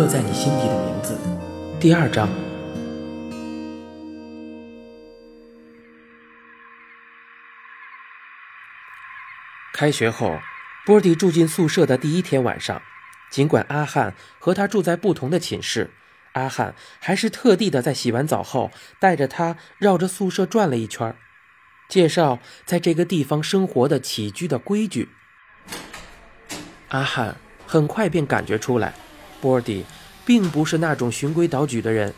刻在你心底的名字。第二章。开学后，波迪住进宿舍的第一天晚上，尽管阿汉和他住在不同的寝室，阿汉还是特地的在洗完澡后带着他绕着宿舍转了一圈，介绍在这个地方生活的起居的规矩。阿汉很快便感觉出来，波迪并不是那种循规蹈矩的人，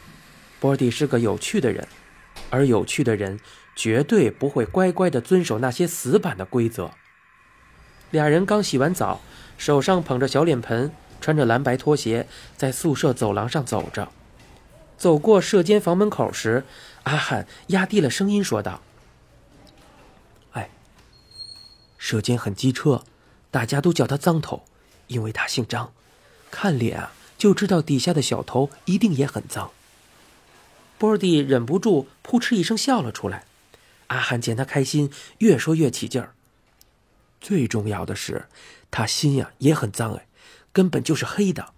波迪是个有趣的人，而有趣的人绝对不会乖乖的遵守那些死板的规则。俩人刚洗完澡，手上捧着小脸盆，穿着蓝白拖鞋，在宿舍走廊上走着。走过舍监房门口时，阿汉压低了声音说道：“哎，舍监很机车。”大家都叫他脏头，因为他姓张，看脸啊就知道底下的小头一定也很脏。波迪忍不住扑哧一声笑了出来。阿汉见他开心，越说越起劲儿。最重要的是，他心呀也很脏哎，根本就是黑的。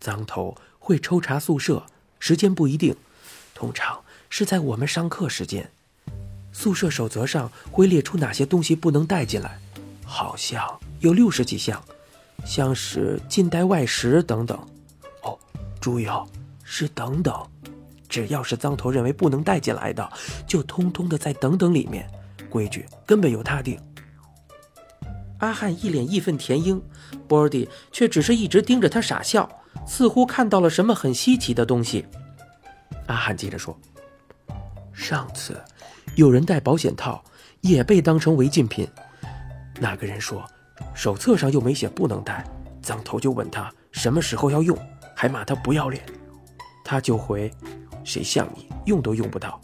脏头会抽查宿舍，时间不一定，通常是在我们上课时间。宿舍守则上会列出哪些东西不能带进来，好像。有六十几项，像是禁带外食等等。注意哦，是等等。只要是脏头认为不能带进来的，就通通的在等等里面。规矩根本由他定。阿汉一脸义愤填膺，波尔迪却只是一直盯着他傻笑，似乎看到了什么很稀奇的东西。阿汉接着说：“上次有人带保险套，也被当成违禁品。那个人说。”手册上又没写不能带，脏头就问他什么时候要用，还骂他不要脸，他就回：“谁像你，用都用不到。”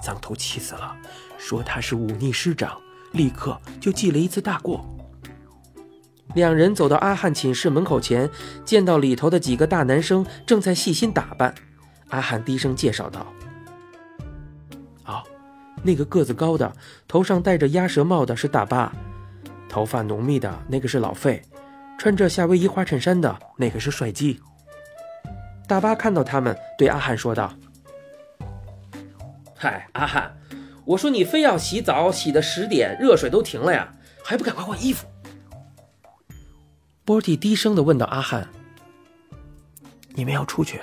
脏头气死了，说他是忤逆师长，立刻就记了一次大过。两人走到阿汉寝室门口前，见到里头的几个大男生正在细心打扮。阿汉低声介绍道：“哦，那个个子高的，头上戴着鸭舌帽的是大巴。”头发浓密的那个是老费，穿着夏威夷花衬衫的那个是帅基。大巴看到他们，对阿汉说道：“嗨，阿汉，我说你非要洗澡，洗的十点，热水都停了呀，还不赶快换衣服？”波蒂低声的问道：“阿汉，你们要出去？”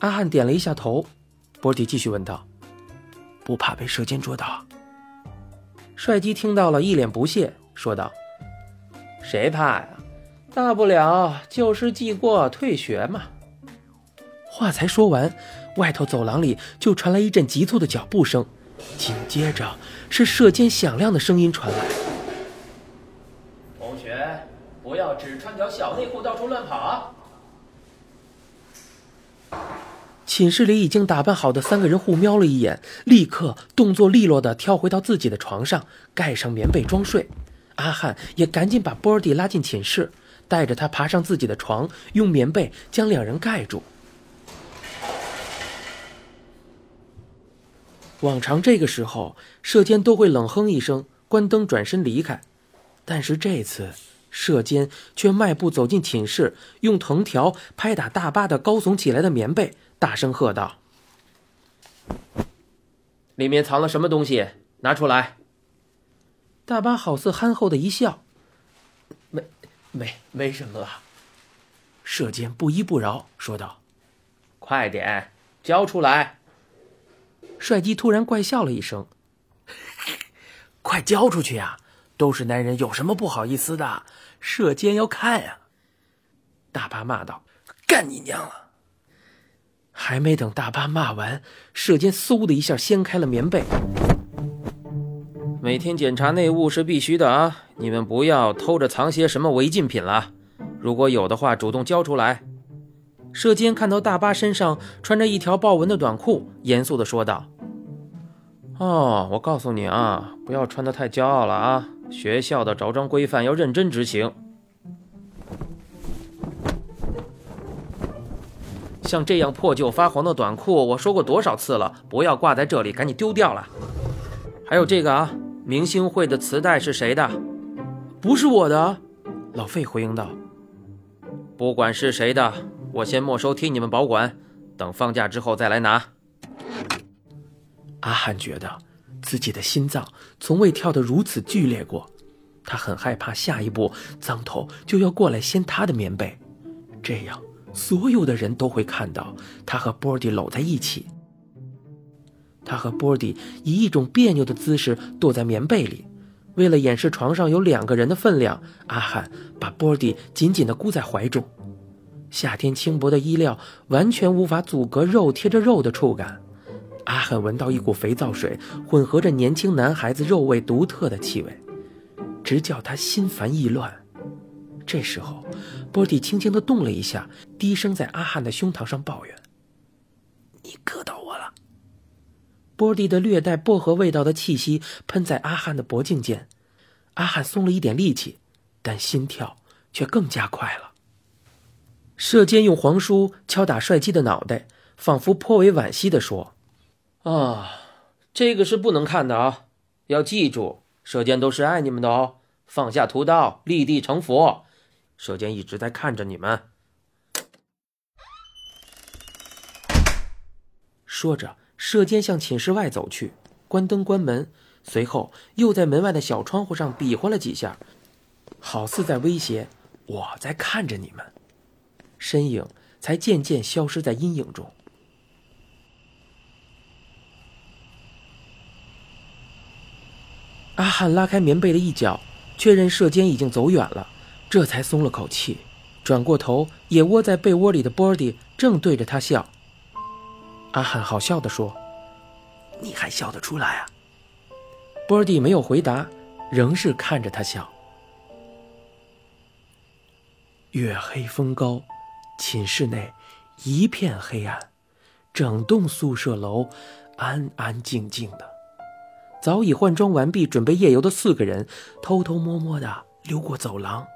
阿汉点了一下头。波蒂继续问道：“不怕被射箭捉到？”帅基听到了一脸不屑。说道：“谁怕呀？大不了就是记过退学嘛。”话才说完，外头走廊里就传来一阵急促的脚步声，紧接着是射箭响亮的声音传来：“同学，不要只穿条小内裤到处乱跑。”寝室里已经打扮好的三个人互瞄了一眼，立刻动作利落地跳回到自己的床上，盖上棉被装睡。阿汉也赶紧把波尔蒂拉进寝室，带着他爬上自己的床，用棉被将两人盖住。往常这个时候，射监都会冷哼一声，关灯转身离开，但是这次，射监却迈步走进寝室，用藤条拍打大巴的高耸起来的棉被，大声喝道：“里面藏了什么东西？拿出来！”大巴好似憨厚的一笑，没，没，没什么。射箭不依不饶说道：“快点交出来！”帅基突然怪笑了一声：“ 快交出去呀！都是男人，有什么不好意思的？射箭要看呀！”大巴骂道：“干你娘了！”还没等大巴骂完，射箭嗖的一下掀开了棉被。每天检查内务是必须的啊！你们不要偷着藏些什么违禁品了，如果有的话，主动交出来。射监看到大巴身上穿着一条豹纹的短裤，严肃地说道：“哦，我告诉你啊，不要穿得太骄傲了啊！学校的着装规范要认真执行。像这样破旧发黄的短裤，我说过多少次了，不要挂在这里，赶紧丢掉了。还有这个啊。”明星会的磁带是谁的？不是我的，老费回应道。不管是谁的，我先没收，替你们保管，等放假之后再来拿。阿汉觉得自己的心脏从未跳得如此剧烈过，他很害怕下一步脏头就要过来掀他的棉被，这样所有的人都会看到他和波迪搂在一起。他和波迪以一种别扭的姿势躲在棉被里，为了掩饰床上有两个人的分量，阿汉把波迪紧紧地箍在怀中。夏天轻薄的衣料完全无法阻隔肉贴着肉的触感。阿汉闻到一股肥皂水混合着年轻男孩子肉味独特的气味，直叫他心烦意乱。这时候，波蒂轻轻地动了一下，低声在阿汉的胸膛上抱怨：“你硌到我了。”波蒂的略带薄荷味道的气息喷在阿汉的脖颈间，阿汉松了一点力气，但心跳却更加快了。射箭用黄书敲打帅气的脑袋，仿佛颇为惋惜地说：“啊，这个是不能看的啊！要记住，射箭都是爱你们的哦。放下屠刀，立地成佛。射箭一直在看着你们。”说着。射箭向寝室外走去，关灯关门，随后又在门外的小窗户上比划了几下，好似在威胁：“我在看着你们。”身影才渐渐消失在阴影中。阿汉拉开棉被的一角，确认射箭已经走远了，这才松了口气，转过头，也窝在被窝里的波迪正对着他笑。阿汉好笑地说：“你还笑得出来啊？”波蒂没有回答，仍是看着他笑。月黑风高，寝室内一片黑暗，整栋宿舍楼安安静静的。早已换装完毕、准备夜游的四个人，偷偷摸摸的溜过走廊，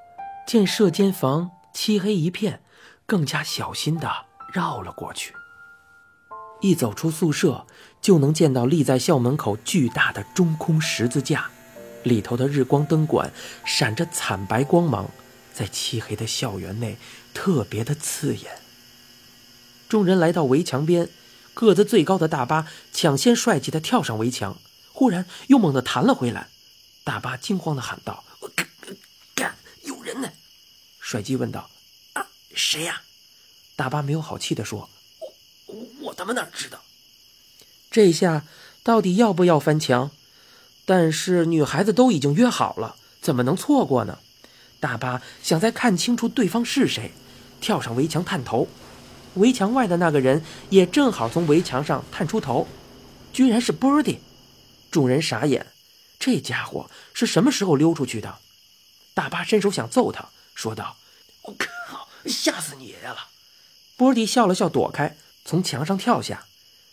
见舍间房漆黑一片，更加小心的绕了过去。一走出宿舍，就能见到立在校门口巨大的中空十字架，里头的日光灯管闪着惨白光芒，在漆黑的校园内特别的刺眼。众人来到围墙边，个子最高的大巴抢先帅气的跳上围墙，忽然又猛地弹了回来。大巴惊慌的喊道：“我干干，有人呢！”帅基问道：“啊，谁呀？”大巴没有好气的说。我我他妈哪知道？这下到底要不要翻墙？但是女孩子都已经约好了，怎么能错过呢？大巴想再看清楚对方是谁，跳上围墙探头。围墙外的那个人也正好从围墙上探出头，居然是波迪。众人傻眼，这家伙是什么时候溜出去的？大巴伸手想揍他，说道：“我靠，吓死你爷爷了！”波迪笑了笑，躲开。从墙上跳下，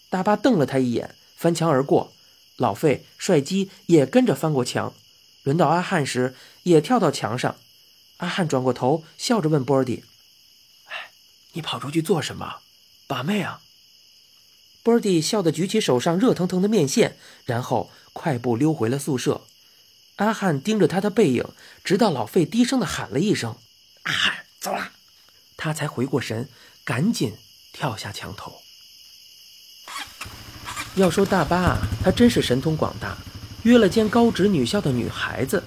大巴瞪了他一眼，翻墙而过。老费、帅基也跟着翻过墙。轮到阿汉时，也跳到墙上。阿汉转过头，笑着问波迪：“，你跑出去做什么？把妹啊？”波迪笑得举起手上热腾腾的面线，然后快步溜回了宿舍。阿汉盯着他的背影，直到老费低声的喊了一声：“阿汉，走了！”他才回过神，赶紧。跳下墙头。要说大巴啊，他真是神通广大，约了间高职女校的女孩子，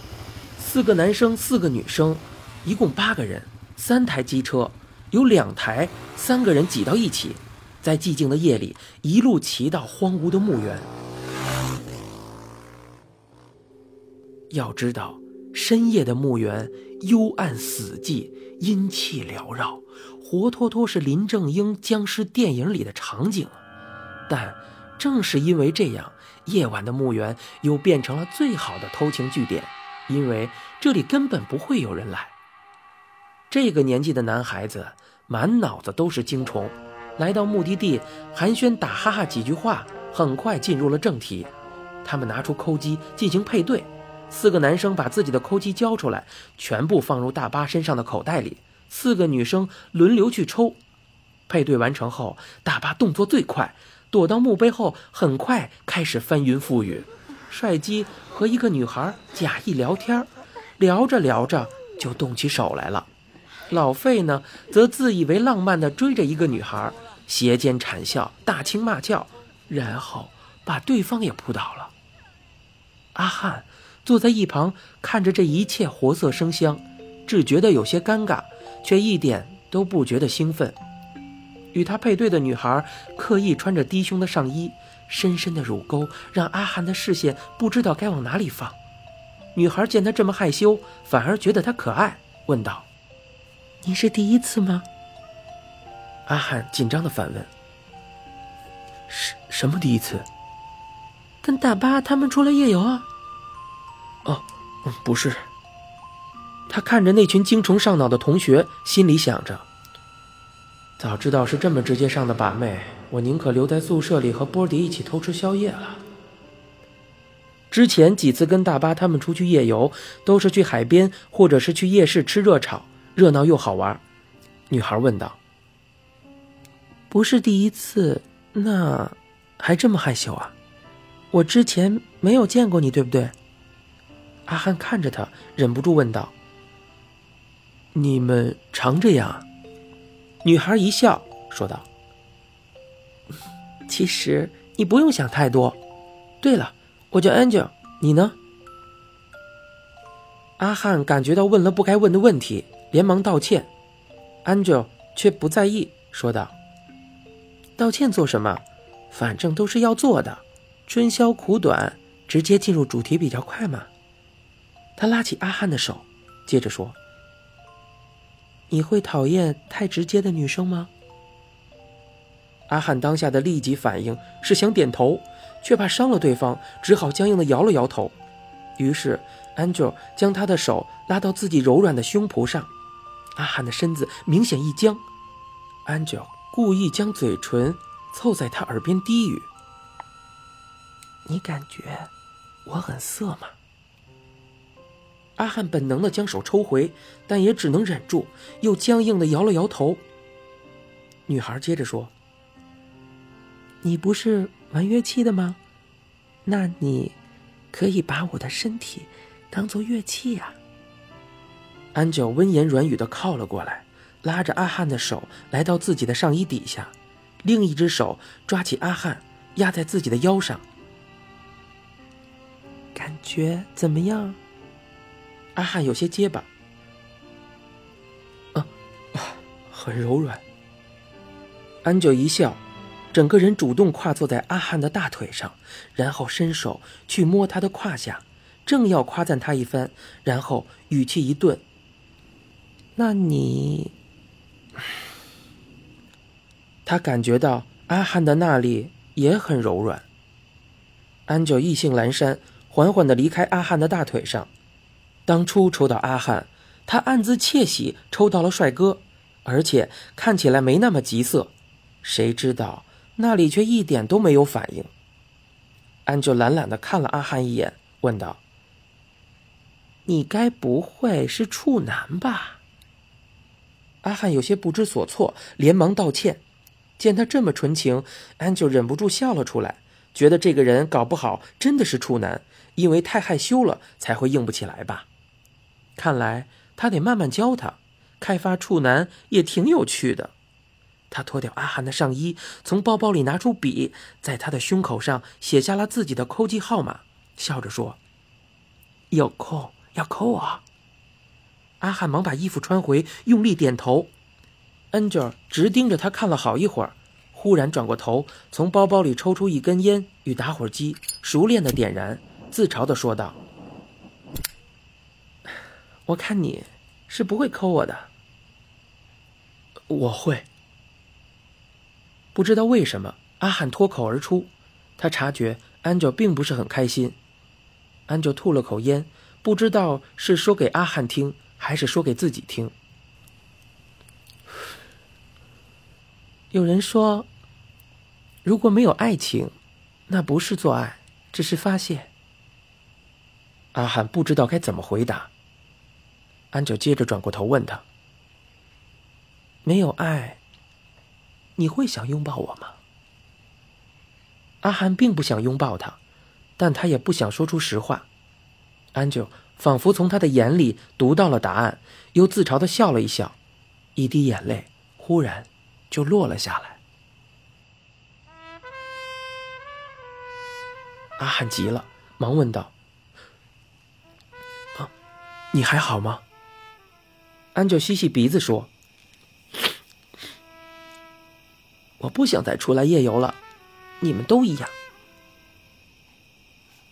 四个男生，四个女生，一共八个人，三台机车，有两台，三个人挤到一起，在寂静的夜里一路骑到荒芜的墓园。要知道，深夜的墓园幽暗死寂，阴气缭绕。活脱脱是林正英僵尸电影里的场景，但正是因为这样，夜晚的墓园又变成了最好的偷情据点，因为这里根本不会有人来。这个年纪的男孩子满脑子都是精虫，来到目的地寒暄打哈哈几句话，很快进入了正题。他们拿出抠机进行配对，四个男生把自己的抠机交出来，全部放入大巴身上的口袋里。四个女生轮流去抽，配对完成后，大巴动作最快，躲到墓碑后，很快开始翻云覆雨。帅基和一个女孩假意聊天，聊着聊着就动起手来了。老费呢，则自以为浪漫地追着一个女孩，斜肩谄笑，大声骂叫，然后把对方也扑倒了。阿汉坐在一旁看着这一切活色生香，只觉得有些尴尬，却一点都不觉得兴奋。与他配对的女孩刻意穿着低胸的上衣，深深的乳沟让阿汉的视线不知道该往哪里放。女孩见他这么害羞，反而觉得他可爱，问道：“你是第一次吗？”阿汉紧张的反问：“什什么第一次？”跟大巴他们出来夜游啊？哦，不是。他看着那群精虫上脑的同学，心里想着：早知道是这么直接上的把妹，我宁可留在宿舍里和波迪一起偷吃宵夜了。之前几次跟大巴他们出去夜游，都是去海边或者是去夜市吃热炒，热闹又好玩。女孩问道：“不是第一次，那还这么害羞啊？我之前没有见过你，对不对？”阿汉看着他，忍不住问道：“你们常这样？”女孩一笑，说道：“其实你不用想太多。对了。”我叫 Angel，你呢？阿汉感觉到问了不该问的问题，连忙道歉。Angel 却不在意，说道：“道歉做什么？反正都是要做的，春宵苦短，直接进入主题比较快嘛。”他拉起阿汉的手，接着说：“你会讨厌太直接的女生吗？”阿汉当下的立即反应是想点头。却怕伤了对方，只好僵硬的摇了摇头。于是，Angel 将他的手拉到自己柔软的胸脯上。阿汉的身子明显一僵，Angel 故意将嘴唇凑在他耳边低语：“你感觉我很色吗？”阿汉本能的将手抽回，但也只能忍住，又僵硬的摇了摇头。女孩接着说：“你不是……”玩乐器的吗？那你可以把我的身体当做乐器呀。安九温言软语的靠了过来，拉着阿汉的手来到自己的上衣底下，另一只手抓起阿汉，压在自己的腰上。感觉怎么样？阿汉有些结巴。啊，很柔软。安九一笑。整个人主动跨坐在阿汉的大腿上，然后伸手去摸他的胯下，正要夸赞他一番，然后语气一顿：“那你……”他感觉到阿汉的那里也很柔软。安九意兴阑珊，缓缓的离开阿汉的大腿上。当初抽到阿汉，他暗自窃喜，抽到了帅哥，而且看起来没那么急色。谁知道？那里却一点都没有反应。安就懒懒的看了阿汉一眼，问道：“你该不会是处男吧？”阿汉有些不知所措，连忙道歉。见他这么纯情，安就忍不住笑了出来，觉得这个人搞不好真的是处男，因为太害羞了才会硬不起来吧。看来他得慢慢教他，开发处男也挺有趣的。他脱掉阿汉的上衣，从包包里拿出笔，在他的胸口上写下了自己的扣机号码，笑着说：“有空要扣我。”阿汉忙把衣服穿回，用力点头。恩 l 直盯着他看了好一会儿，忽然转过头，从包包里抽出一根烟与打火机，熟练的点燃，自嘲的说道：“我看你是不会抠我的。”我会。不知道为什么，阿汉脱口而出，他察觉安九并不是很开心。安九吐了口烟，不知道是说给阿汉听，还是说给自己听。有人说，如果没有爱情，那不是做爱，只是发泄。阿汉不知道该怎么回答。安九接着转过头问他：“没有爱？”你会想拥抱我吗？阿汉并不想拥抱他，但他也不想说出实话。安九仿佛从他的眼里读到了答案，又自嘲的笑了一笑，一滴眼泪忽然就落了下来。阿汉急了，忙问道：“啊，你还好吗？”安九吸吸鼻子说：“我不想再出来夜游了，你们都一样。”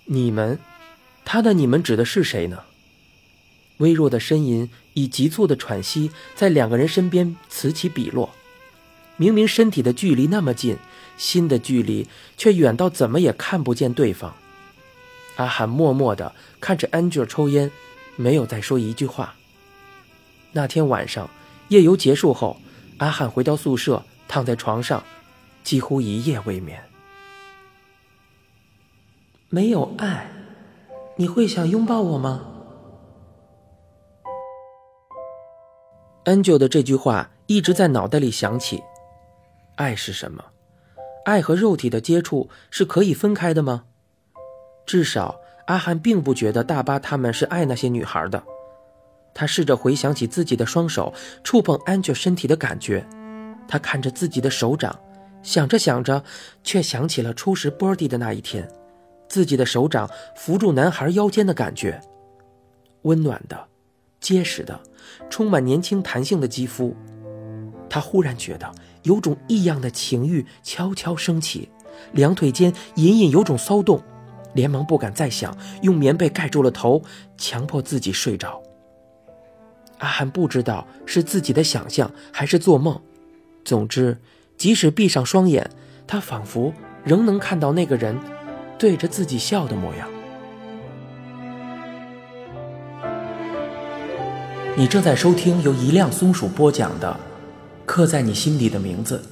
你们，他的你们指的是谁呢？微弱的呻吟以急促的喘息在两个人身边此起彼落，明明身体的距离那么近，心的距离却远到怎么也看不见对方。阿汉默默地看着安 l 抽烟，没有再说一句话。那天晚上，夜游结束后，阿汉回到宿舍，躺在床上，几乎一夜未眠。没有爱，你会想拥抱我吗？Angel 的这句话一直在脑袋里响起。爱是什么？爱和肉体的接触是可以分开的吗？至少阿汉并不觉得大巴他们是爱那些女孩的。他试着回想起自己的双手触碰 Angel 身体的感觉，他看着自己的手掌，想着想着，却想起了初识 Birdy 的那一天，自己的手掌扶住男孩腰间的感觉，温暖的、结实的、充满年轻弹性的肌肤。他忽然觉得有种异样的情欲悄悄升起，两腿间隐隐有种骚动，连忙不敢再想，用棉被盖住了头，强迫自己睡着。阿汉不知道是自己的想象还是做梦，总之，即使闭上双眼，他仿佛仍能看到那个人对着自己笑的模样。你正在收听由一辆松鼠播讲的《刻在你心底的名字》。